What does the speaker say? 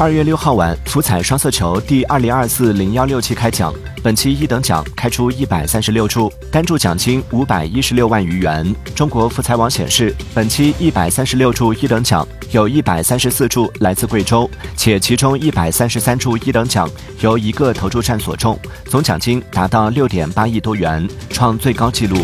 二月六号晚福彩双色球第二零二四零幺六期开奖本期一等奖开出一百三十六注单注奖金五百一十六万余元。中国福彩网显示本期一百三十六注一等奖有一百三十四注来自贵州且其中一百三十三注一等奖由一个投注站所中总奖金达到六点八亿多元创最高纪录。